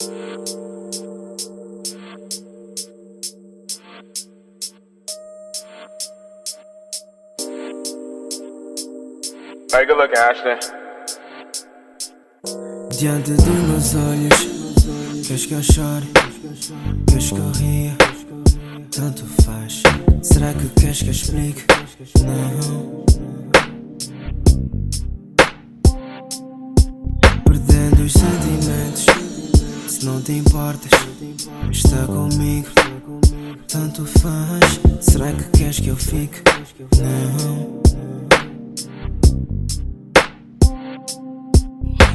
Hey, good looking, Ashton. Diante dos meus olhos, queres que eu chore? Queres que eu ria? Tanto faz. Será que queres que eu explique? Não. Não te importas, está comigo. Tanto faz. Será que queres que eu fique? Não.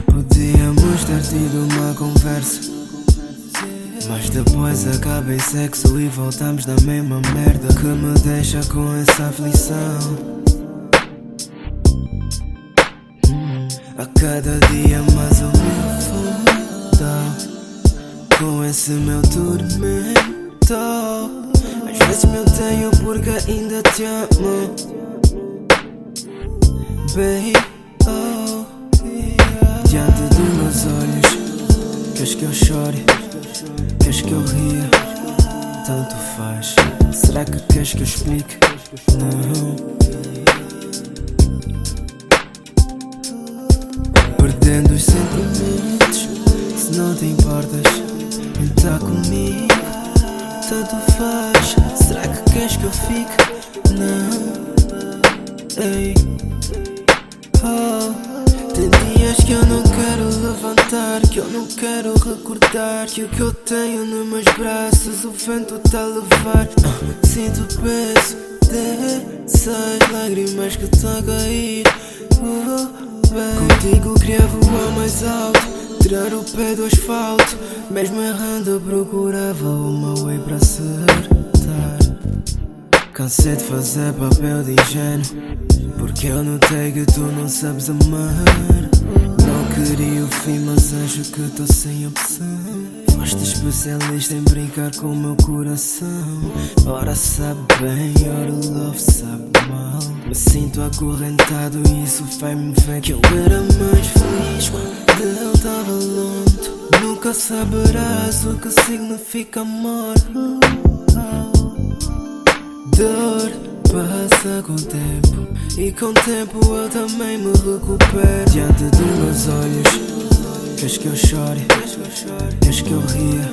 Podíamos ter tido uma conversa. Mas depois acaba em sexo e voltamos na mesma merda que me deixa com essa aflição. A cada dia mais foda com esse meu tormento. Às vezes me odeio porque ainda te amo, baby. Oh. Diante dos meus olhos, queres que eu chore? Queres que eu ria? Tanto faz. Será que queres que eu explique? Não. Então comigo. Tanto faz. Será que queres que eu fique? Não. Ei. Oh. Tem dias que eu não quero levantar, que eu não quero recordar Que o que eu tenho nos meus braços o vento tá a levar Sinto o peso dessas lágrimas que tá a cair uh, Contigo queria voar mais alto, tirar o pé do asfalto Mesmo errando procurava uma way para acertar. Cansei de fazer papel de ingênuo porque eu notei que tu não sabes amar. Não queria o fim, mas acho que tô sem opção Foste especialista em brincar com meu coração. Ora sabe bem, ora love sabe mal. Me sinto acorrentado e isso faz-me ver que eu era mais feliz Quando eu tava longe Nunca saberás o que significa amor. Dor passa com o tempo E com o tempo eu também me recupero. Diante dos meus olhos Queres que eu chore, queres que eu ria,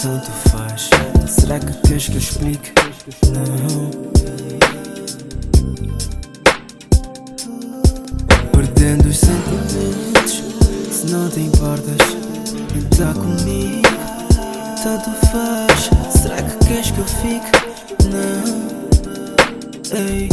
tanto faz. Será que queres que eu explique? Não. Perdendo os sentimentos, se não te importas, está comigo, tanto faz. Será que queres que eu fique? Não. Ei.